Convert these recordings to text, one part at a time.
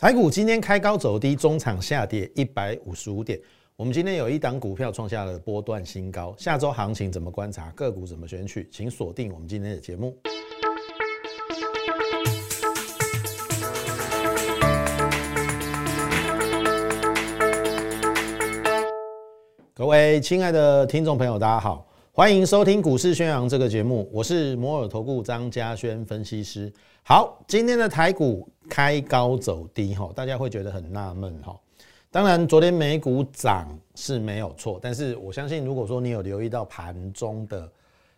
台股今天开高走低，中场下跌一百五十五点。我们今天有一档股票创下了波段新高，下周行情怎么观察？个股怎么选取？请锁定我们今天的节目。各位亲爱的听众朋友，大家好，欢迎收听《股市宣扬》这个节目，我是摩尔投顾张嘉轩分析师。好，今天的台股开高走低，哈，大家会觉得很纳闷，哈。当然，昨天美股涨是没有错，但是我相信，如果说你有留意到盘中的，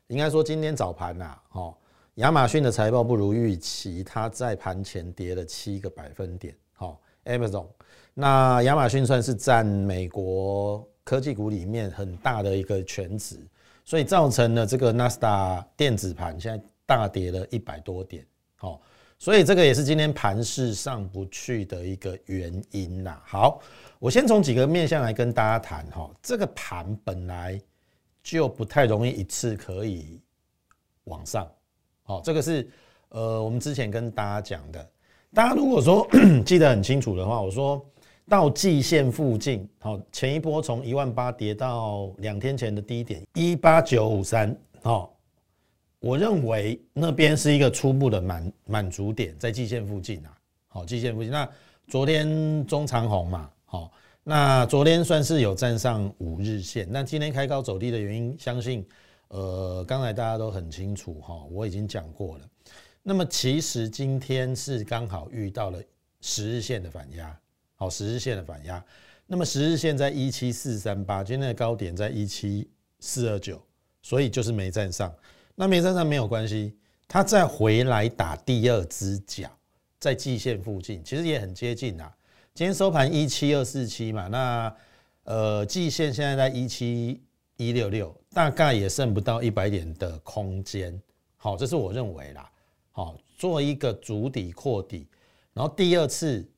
应该说今天早盘呐，哦，亚马逊的财报不如预期，它在盘前跌了七个百分点，好，Amazon，那亚马逊算是占美国。科技股里面很大的一个全值，所以造成了这个纳斯达电子盘现在大跌了一百多点，好，所以这个也是今天盘势上不去的一个原因啦。好，我先从几个面向来跟大家谈哈，这个盘本来就不太容易一次可以往上，好，这个是呃我们之前跟大家讲的，大家如果说 记得很清楚的话，我说。到季线附近，好，前一波从一万八跌到两天前的低点一八九五三，好，我认为那边是一个初步的满满足点，在季线附近啊，好，季线附近。那昨天中长红嘛，好，那昨天算是有站上五日线，那今天开高走低的原因，相信呃刚才大家都很清楚哈，我已经讲过了。那么其实今天是刚好遇到了十日线的反压。好，十日线的反压，那么十日线在一七四三八，今天的高点在一七四二九，所以就是没站上。那没站上没有关系，它再回来打第二只脚，在季线附近，其实也很接近啊。今天收盘一七二四七嘛，那呃季线现在在一七一六六，大概也剩不到一百点的空间。好，这是我认为啦。好，做一个主底扩底，然后第二次。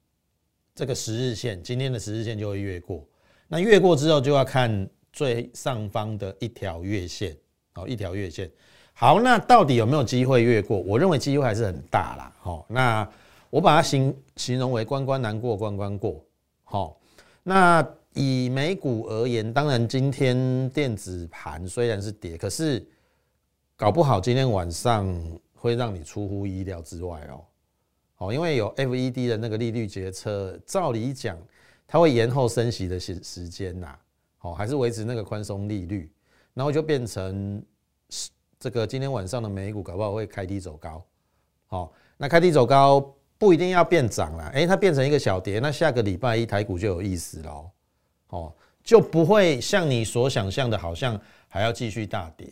这个十日线，今天的十日线就会越过。那越过之后，就要看最上方的一条月线，哦，一条月线。好，那到底有没有机会越过？我认为机会还是很大啦。好，那我把它形形容为关关难过关关过。好，那以美股而言，当然今天电子盘虽然是跌，可是搞不好今天晚上会让你出乎意料之外哦。哦，因为有 F E D 的那个利率决策，照理讲，它会延后升息的时时间呐，哦，还是维持那个宽松利率，然后就变成这个今天晚上的美股搞不好会开低走高，好，那开低走高不一定要变涨啦，诶，它变成一个小跌，那下个礼拜一台股就有意思喽，哦，就不会像你所想象的，好像还要继续大跌，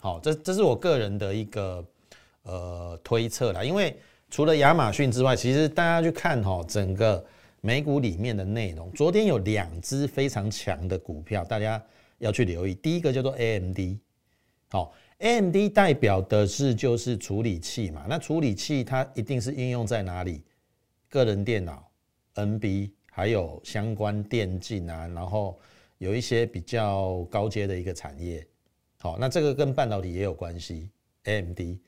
好，这这是我个人的一个呃推测啦，因为。除了亚马逊之外，其实大家去看哈，整个美股里面的内容，昨天有两只非常强的股票，大家要去留意。第一个叫做 AMD，好，AMD 代表的是就是处理器嘛，那处理器它一定是应用在哪里？个人电脑、NB，还有相关电竞啊，然后有一些比较高阶的一个产业。好，那这个跟半导体也有关系，AMD。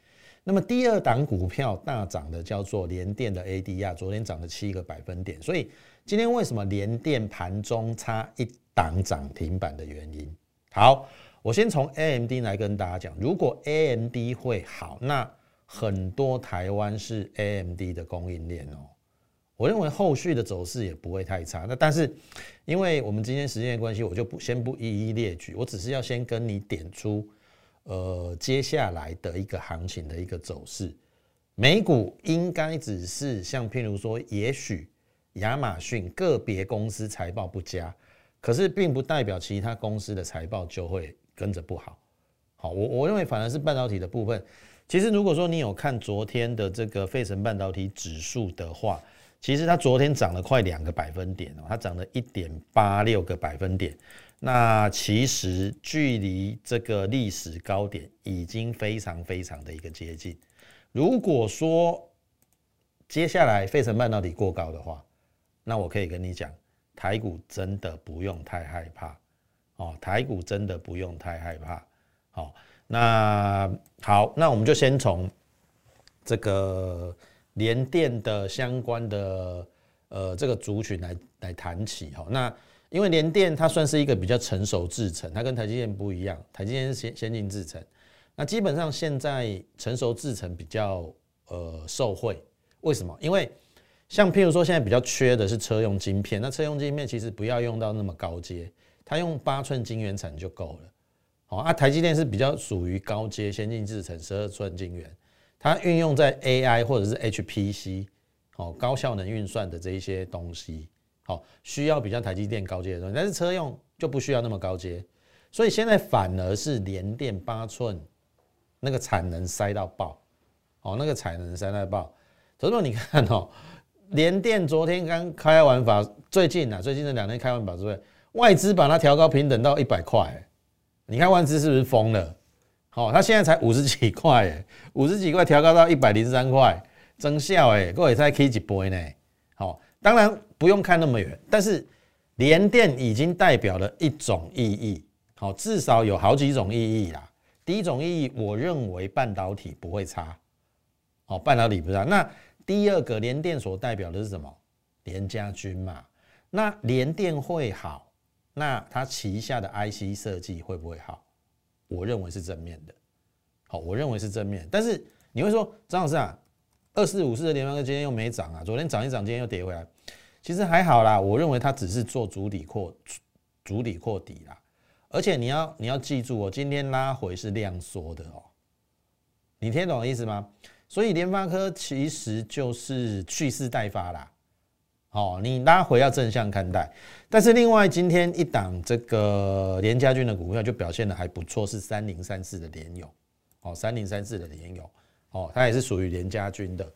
那么第二档股票大涨的叫做联电的 ADR，昨天涨了七个百分点。所以今天为什么联电盘中差一档涨停板的原因？好，我先从 AMD 来跟大家讲，如果 AMD 会好，那很多台湾是 AMD 的供应链哦。我认为后续的走势也不会太差。那但是因为我们今天时间的关系，我就不先不一一列举，我只是要先跟你点出。呃，接下来的一个行情的一个走势，美股应该只是像譬如说，也许亚马逊个别公司财报不佳，可是并不代表其他公司的财报就会跟着不好。好，我我认为反而是半导体的部分。其实如果说你有看昨天的这个费城半导体指数的话，其实它昨天涨了快两个百分点哦，它涨了一点八六个百分点。那其实距离这个历史高点已经非常非常的一个接近。如果说接下来费城半导体过高的话，那我可以跟你讲，台股真的不用太害怕哦，台股真的不用太害怕。好，那好，那我们就先从这个联电的相关的呃这个族群来来谈起哈。那因为联电它算是一个比较成熟制程，它跟台积电不一样，台积电是先先进制程。那基本上现在成熟制程比较呃受惠，为什么？因为像譬如说现在比较缺的是车用晶片，那车用晶片其实不要用到那么高阶，它用八寸晶圆产就够了。好啊，台积电是比较属于高阶先进制程十二寸晶圆，它运用在 AI 或者是 HPC 哦高效能运算的这一些东西，好需要比较台积电高阶的东西，但是车用就不需要那么高阶，所以现在反而是联电八寸。那个产能塞到爆，哦，那个产能塞到爆。所以说你看哦，联电昨天刚开完法，最近啊，最近这两天开完法之后，外资把它调高平等到一百块。你看外资是不是疯了？好，它现在才五十几块，哎，五十几块调高到一百零三块，增效哎，各位在 K 几波呢？好，当然不用看那么远，但是联电已经代表了一种意义，好，至少有好几种意义啦。第一种意义，我认为半导体不会差，哦，半导体不差。那第二个，联电所代表的是什么？联家军嘛。那联电会好，那它旗下的 IC 设计会不会好？我认为是正面的。好，我认为是正面。但是你会说，张老师啊，二四五四的联发科今天又没涨啊，昨天涨一涨，今天又跌回来。其实还好啦，我认为它只是做主底扩主底扩底啦。而且你要你要记住哦，今天拉回是量缩的哦，你听懂我意思吗？所以联发科其实就是蓄势待发啦，哦，你拉回要正向看待。但是另外今天一档这个联家军的股票就表现的还不错，是三零三四的联友，哦，三零三四的联友，哦，它也是属于联家军的。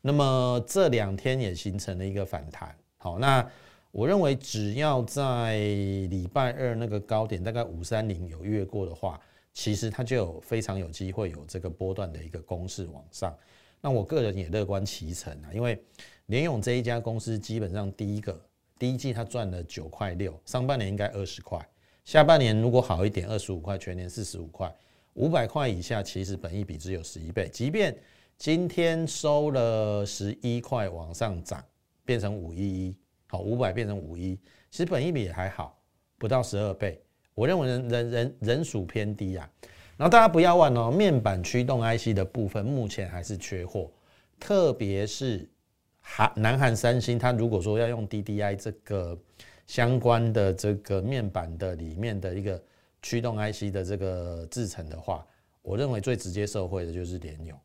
那么这两天也形成了一个反弹，好，那。我认为只要在礼拜二那个高点大概五三零有越过的话，其实它就有非常有机会有这个波段的一个攻势往上。那我个人也乐观其成啊，因为联勇这一家公司基本上第一个第一季它赚了九块六，上半年应该二十块，下半年如果好一点二十五块，全年四十五块，五百块以下其实本益比只有十一倍，即便今天收了十一块往上涨，变成五一一。好，五百变成五一，其实本益比也还好，不到十二倍。我认为人人人人数偏低啊。然后大家不要忘哦，面板驱动 IC 的部分目前还是缺货，特别是韩南韩三星，它如果说要用 DDI 这个相关的这个面板的里面的一个驱动 IC 的这个制成的话，我认为最直接受惠的就是联咏。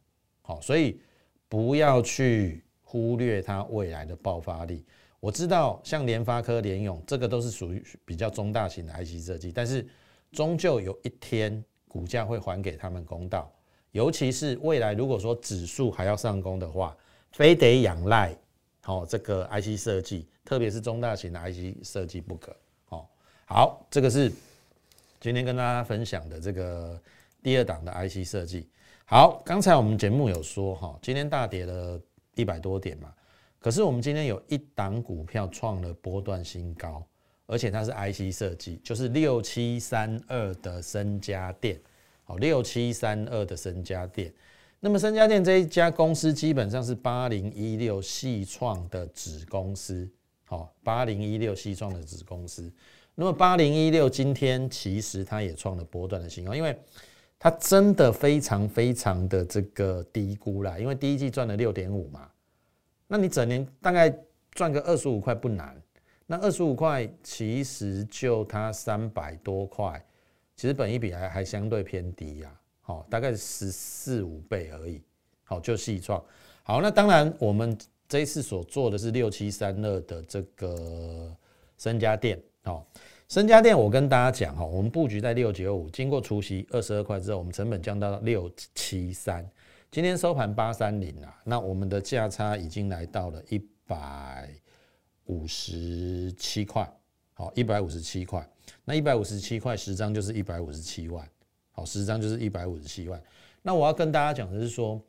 好，所以不要去忽略它未来的爆发力。我知道，像联发科、联咏，这个都是属于比较中大型的 IC 设计，但是终究有一天股价会还给他们公道。尤其是未来，如果说指数还要上攻的话，非得仰赖好这个 IC 设计，特别是中大型的 IC 设计不可。哦，好，这个是今天跟大家分享的这个第二档的 IC 设计。好，刚才我们节目有说哈，今天大跌了一百多点嘛。可是我们今天有一档股票创了波段新高，而且它是 IC 设计，就是六七三二的森家电。好，六七三二的森家电。那么三家店这一家公司基本上是八零一六系创的子公司。好，八零一六系创的子公司。那么八零一六今天其实它也创了波段的新高，因为它真的非常非常的这个低估啦，因为第一季赚了六点五嘛。那你整年大概赚个二十五块不难，那二十五块其实就它三百多块，其实本一比还还相对偏低呀，好，大概十四五倍而已，好，就细创，好，那当然我们这一次所做的是六七三二的这个深家店，好，深家店我跟大家讲哈，我们布局在六九五，经过除夕二十二块之后，我们成本降到六七三。今天收盘八三零啊，那我们的价差已经来到了一百五十七块，好，一百五十七块，那一百五十七块十张就是一百五十七万，好，十张就是一百五十七万。那我要跟大家讲的是说，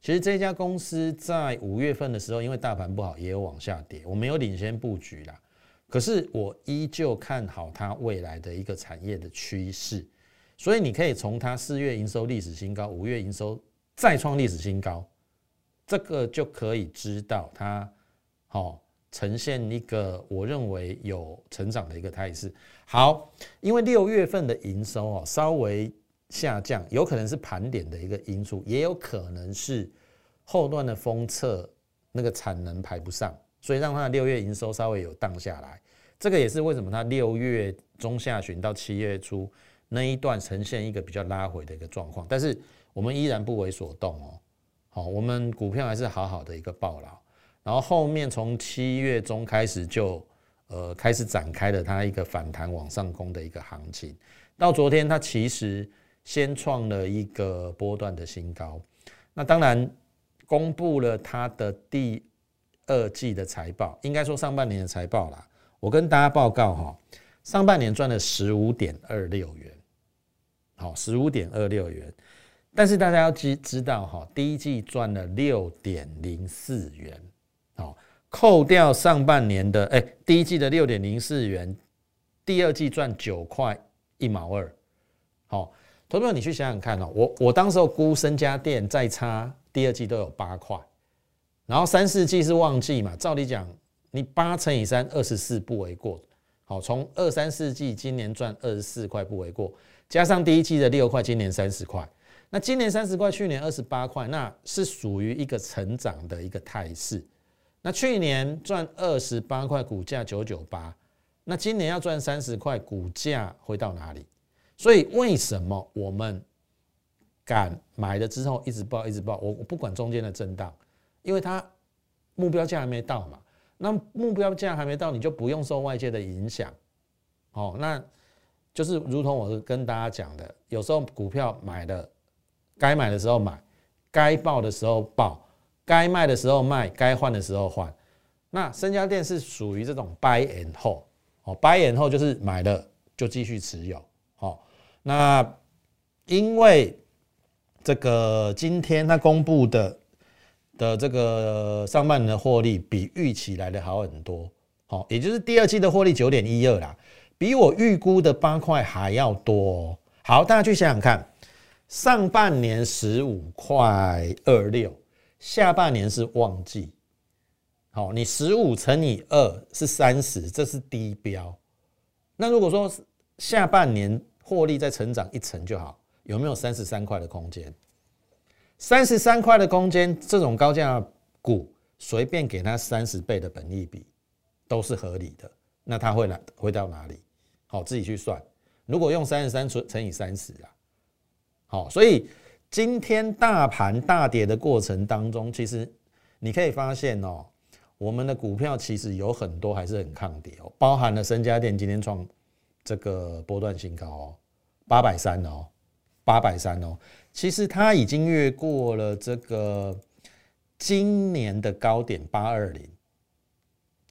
其实这家公司在五月份的时候，因为大盘不好，也有往下跌，我们有领先布局啦。可是我依旧看好它未来的一个产业的趋势，所以你可以从它四月营收历史新高，五月营收。再创历史新高，这个就可以知道它，好呈现一个我认为有成长的一个态势。好，因为六月份的营收哦稍微下降，有可能是盘点的一个因素，也有可能是后段的封测那个产能排不上，所以让它的六月营收稍微有荡下来。这个也是为什么它六月中下旬到七月初那一段呈现一个比较拉回的一个状况。但是我们依然不为所动哦，好，我们股票还是好好的一个暴牢。然后后面从七月中开始就呃开始展开了它一个反弹往上攻的一个行情，到昨天它其实先创了一个波段的新高，那当然公布了它的第二季的财报，应该说上半年的财报啦。我跟大家报告哈，上半年赚了十五点二六元，好，十五点二六元，但是大家要知知道哈，第一季赚了六点零四元。好，扣掉上半年的，哎，第一季的六点零四元，第二季赚九块一毛二。好，投票你去想想看哦，我我当时候估身家店再差，第二季都有八块，然后三四季是旺季嘛，照理讲，你八乘以三，二十四不为过。好，从二三四季今年赚二十四块不为过，加上第一季的六块，今年三十块，那今年三十块，去年二十八块，那是属于一个成长的一个态势。那去年赚二十八块，股价九九八，那今年要赚三十块，股价会到哪里？所以为什么我们敢买了之后一直报一直报？我我不管中间的震荡，因为它目标价还没到嘛。那目标价还没到，你就不用受外界的影响。哦，那就是如同我跟大家讲的，有时候股票买的该买的时候买，该报的时候报。该卖的时候卖，该换的时候换。那深家店是属于这种 buy and hold，哦，buy and hold 就是买了就继续持有。那因为这个今天他公布的的这个上半年的获利比预期来的好很多，好，也就是第二季的获利九点一二啦，比我预估的八块还要多。好，大家去想想看，上半年十五块二六。下半年是旺季，好，你十五乘以二是三十，这是低标。那如果说下半年获利再成长一成就好，有没有三十三块的空间？三十三块的空间，这种高价股随便给它三十倍的本益比都是合理的。那它会来会到哪里？好，自己去算。如果用三十三乘乘以三十啊，好，所以。今天大盘大跌的过程当中，其实你可以发现哦，我们的股票其实有很多还是很抗跌哦，包含了深家电今天创这个波段新高哦，八百三哦，八百三哦，其实它已经越过了这个今年的高点八二零，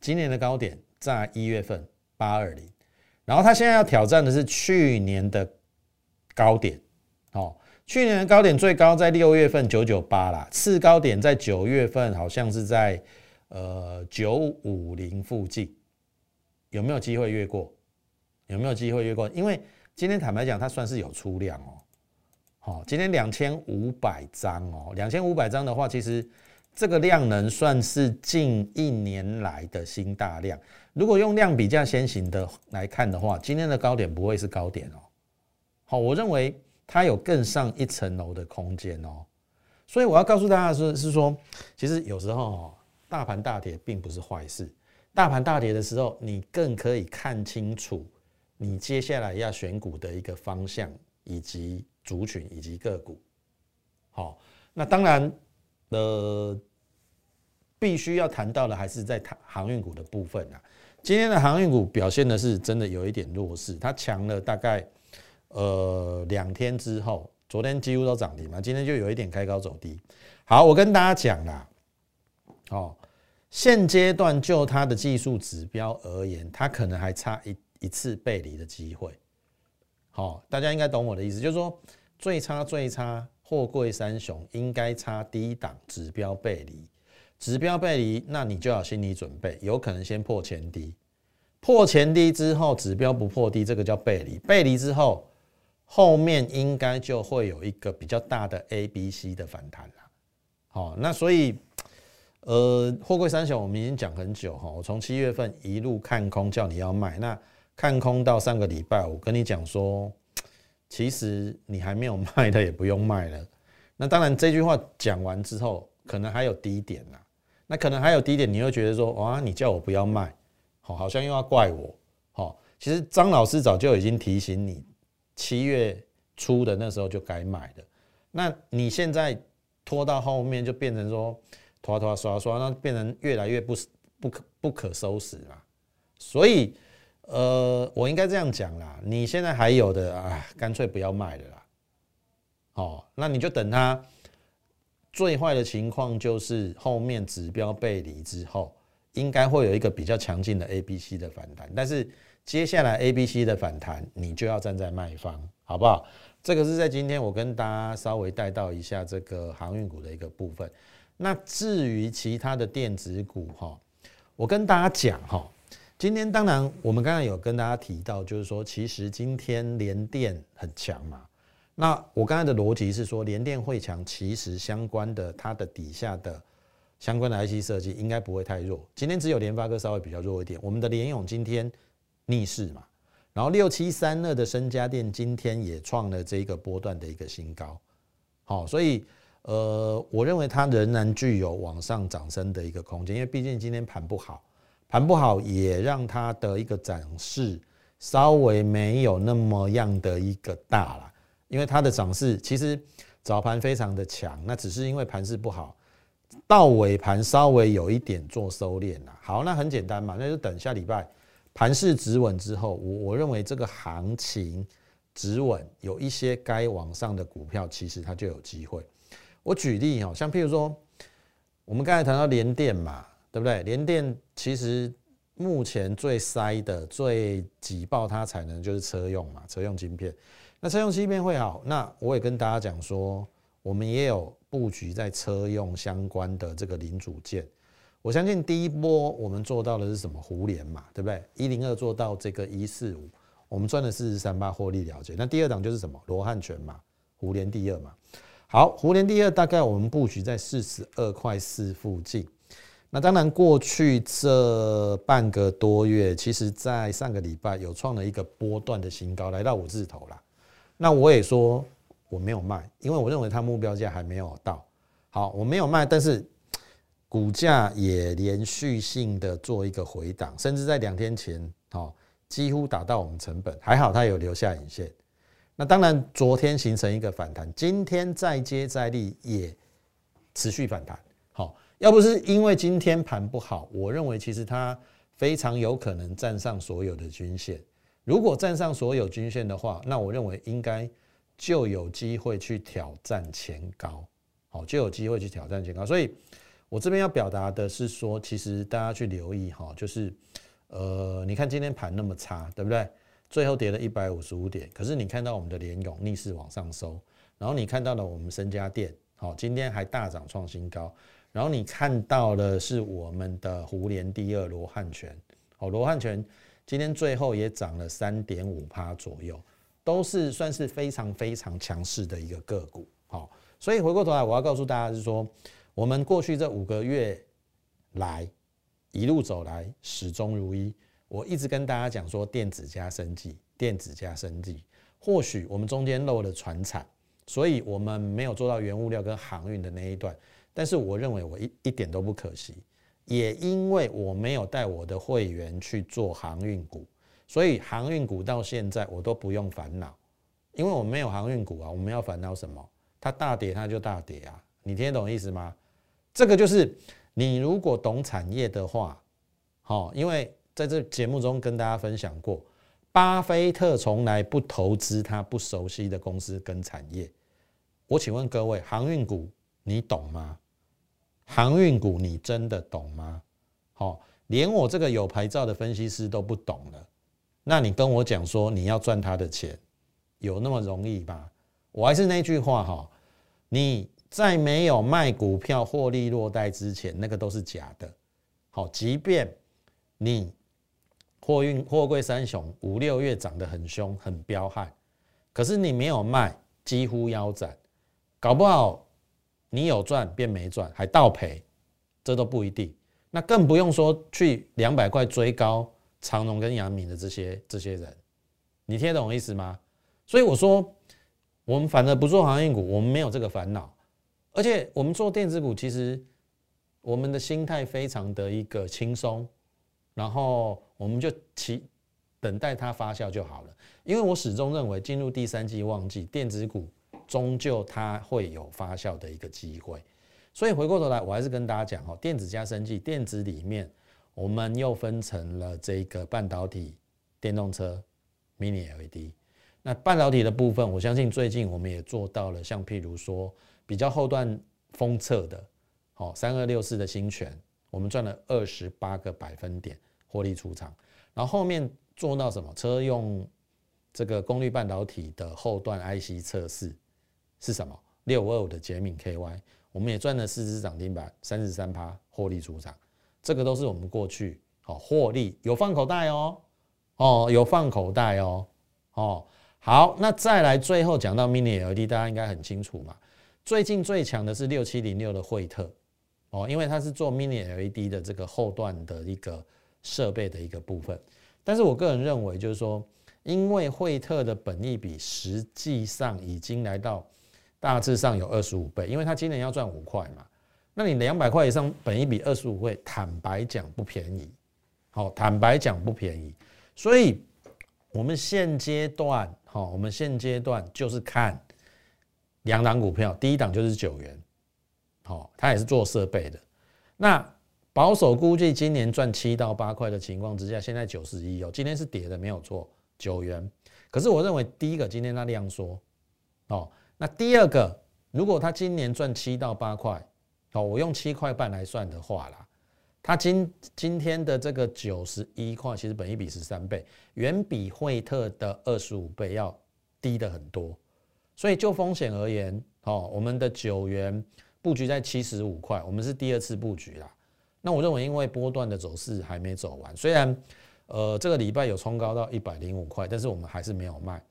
今年的高点在一月份八二零，然后它现在要挑战的是去年的高点哦。去年的高点最高在六月份九九八啦，次高点在九月份好像是在呃九五零附近，有没有机会越过？有没有机会越过？因为今天坦白讲，它算是有出量哦。好，今天两千五百张哦，两千五百张的话，其实这个量能算是近一年来的新大量。如果用量比较先行的来看的话，今天的高点不会是高点哦。好，我认为。它有更上一层楼的空间哦，所以我要告诉大家的是是说，其实有时候哦，大盘大跌并不是坏事。大盘大跌的时候，你更可以看清楚你接下来要选股的一个方向，以及族群以及个股。好，那当然，呃，必须要谈到的还是在航航运股的部分啊。今天的航运股表现的是真的有一点弱势，它强了大概。呃，两天之后，昨天几乎都涨停嘛，今天就有一点开高走低。好，我跟大家讲啦，哦，现阶段就它的技术指标而言，它可能还差一一次背离的机会。好，大家应该懂我的意思，就是说最差最差，货柜三雄应该差低档指标背离，指标背离，那你就要心理准备，有可能先破前低，破前低之后，指标不破低，这个叫背离，背离之后。后面应该就会有一个比较大的 A、B、C 的反弹了，好，那所以，呃，货柜三雄我们已经讲很久哈，我从七月份一路看空，叫你要卖，那看空到上个礼拜，我跟你讲说，其实你还没有卖的也不用卖了。那当然这句话讲完之后，可能还有低点呐，那可能还有低点，你又觉得说，哇，你叫我不要卖，好，好像又要怪我，好，其实张老师早就已经提醒你，七月初的那时候就该买的，那你现在拖到后面就变成说。拖拖刷刷，那变成越来越不不可不可收拾啦。所以，呃，我应该这样讲啦，你现在还有的啊，干脆不要卖了啦。哦，那你就等它最坏的情况就是后面指标背离之后，应该会有一个比较强劲的 A、B、C 的反弹。但是接下来 A、B、C 的反弹，你就要站在卖方，好不好？这个是在今天我跟大家稍微带到一下这个航运股的一个部分。那至于其他的电子股哈，我跟大家讲哈，今天当然我们刚刚有跟大家提到，就是说其实今天联电很强嘛。那我刚才的逻辑是说，联电会强，其实相关的它的底下的相关的 IC 设计应该不会太弱。今天只有联发科稍微比较弱一点。我们的联勇今天逆势嘛，然后六七三二的深家电今天也创了这个波段的一个新高。好，所以。呃，我认为它仍然具有往上涨升的一个空间，因为毕竟今天盘不好，盘不好也让它的一个涨势稍微没有那么样的一个大了。因为它的涨势其实早盘非常的强，那只是因为盘势不好，到尾盘稍微有一点做收敛了。好，那很简单嘛，那就等下礼拜盘势止稳之后，我我认为这个行情止稳，有一些该往上的股票，其实它就有机会。我举例哈，像譬如说，我们刚才谈到联电嘛，对不对？联电其实目前最塞的、最挤爆它产能就是车用嘛，车用晶片。那车用芯片会好，那我也跟大家讲说，我们也有布局在车用相关的这个零组件。我相信第一波我们做到的是什么？互联嘛，对不对？一零二做到这个一四五，我们赚了四十三八获利了结。那第二档就是什么？罗汉拳嘛，互联第二嘛。好，湖联第二大概我们布局在四十二块四附近。那当然，过去这半个多月，其实在上个礼拜有创了一个波段的新高，来到五字头了。那我也说我没有卖，因为我认为它目标价还没有到。好，我没有卖，但是股价也连续性的做一个回档，甚至在两天前，哦几乎达到我们成本，还好它有留下影线。那当然，昨天形成一个反弹，今天再接再厉，也持续反弹。要不是因为今天盘不好，我认为其实它非常有可能站上所有的均线。如果站上所有均线的话，那我认为应该就有机会去挑战前高。好，就有机会去挑战前高。所以我这边要表达的是说，其实大家去留意哈，就是呃，你看今天盘那么差，对不对？最后跌了一百五十五点，可是你看到我们的联勇逆势往上收，然后你看到了我们深家电，好，今天还大涨创新高，然后你看到的是我们的湖联第二罗汉拳，好，罗汉拳今天最后也涨了三点五趴左右，都是算是非常非常强势的一个个股，好，所以回过头来我要告诉大家是说，我们过去这五个月来一路走来始终如一。我一直跟大家讲说，电子加生技，电子加生技，或许我们中间漏了船产，所以我们没有做到原物料跟航运的那一段。但是我认为我一一点都不可惜，也因为我没有带我的会员去做航运股，所以航运股到现在我都不用烦恼，因为我没有航运股啊，我们要烦恼什么？它大跌它就大跌啊，你听得懂意思吗？这个就是你如果懂产业的话，好，因为。在这节目中跟大家分享过，巴菲特从来不投资他不熟悉的公司跟产业。我请问各位，航运股你懂吗？航运股你真的懂吗？好，连我这个有牌照的分析师都不懂了，那你跟我讲说你要赚他的钱，有那么容易吗？我还是那句话哈，你在没有卖股票获利落袋之前，那个都是假的。好，即便你。货运货柜三雄五六月涨得很凶，很彪悍，可是你没有卖，几乎腰斩，搞不好你有赚变没赚，还倒赔，这都不一定。那更不用说去两百块追高长荣跟阳明的这些这些人，你听得懂我意思吗？所以我说，我们反而不做航运股，我们没有这个烦恼，而且我们做电子股，其实我们的心态非常的一个轻松，然后我们就期等待它发酵就好了。因为我始终认为，进入第三季旺季，电子股终究它会有发酵的一个机会。所以回过头来，我还是跟大家讲哦，电子加生技，电子里面我们又分成了这个半导体、电动车、Mini LED。那半导体的部分，我相信最近我们也做到了，像譬如说比较后段封测的，好三二六四的新权，我们赚了二十八个百分点获利出场。然后后面做到什么？车用这个功率半导体的后段 IC 测试是什么？六二五的捷敏 KY。我们也赚了四只涨停板，三十三趴获利出场，这个都是我们过去好获利有放口袋哦，哦有放口袋哦，哦好，那再来最后讲到 Mini LED，大家应该很清楚嘛。最近最强的是六七零六的惠特哦，因为它是做 Mini LED 的这个后段的一个设备的一个部分。但是我个人认为，就是说，因为惠特的本益比实际上已经来到。大致上有二十五倍，因为他今年要赚五块嘛，那你两百块以上，本一比二十五倍，坦白讲不便宜，好，坦白讲不便宜，所以我们现阶段，好，我们现阶段就是看两档股票，第一档就是九元，好，它也是做设备的，那保守估计今年赚七到八块的情况之下，现在九十一哦，今天是跌的没有错，九元，可是我认为第一个今天它量缩，哦。那第二个，如果他今年赚七到八块，哦，我用七块半来算的话啦，他今今天的这个九十一块，其实本一比十三倍，远比惠特的二十五倍要低的很多。所以就风险而言，哦，我们的九元布局在七十五块，我们是第二次布局啦。那我认为，因为波段的走势还没走完，虽然呃这个礼拜有冲高到一百零五块，但是我们还是没有卖。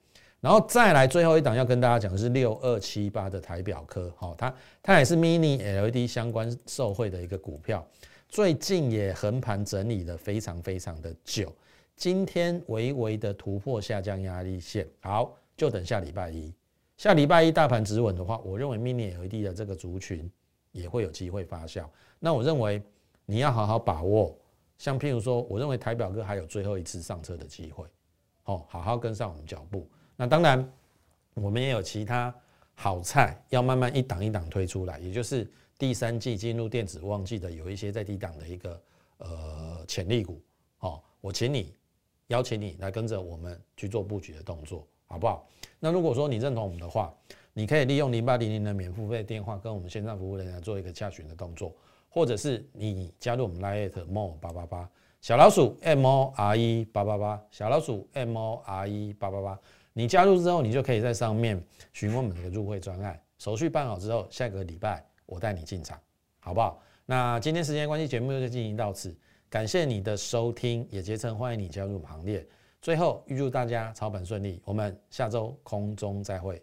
然后再来最后一档要跟大家讲的是六二七八的台表科，好，它它也是 mini LED 相关受惠的一个股票，最近也横盘整理的非常非常的久，今天微微的突破下降压力线，好，就等下礼拜一，下礼拜一大盘止稳的话，我认为 mini LED 的这个族群也会有机会发酵，那我认为你要好好把握，像譬如说，我认为台表哥还有最后一次上车的机会，好，好好跟上我们脚步。那当然，我们也有其他好菜要慢慢一档一档推出来，也就是第三季进入电子旺季的有一些在低档的一个呃潜力股，哦，我请你邀请你来跟着我们去做布局的动作，好不好？那如果说你认同我们的话，你可以利用零八零零的免付费电话跟我们线上服务人员做一个洽询的动作，或者是你加入我们 Lite More 八八八小老鼠 M O R E 八八八小老鼠 M O R E 八八八。你加入之后，你就可以在上面询问我们的入会专案，手续办好之后，下个礼拜我带你进场，好不好？那今天时间关系，节目就进行到此，感谢你的收听，也竭诚欢迎你加入行列。最后预祝大家操盘顺利，我们下周空中再会。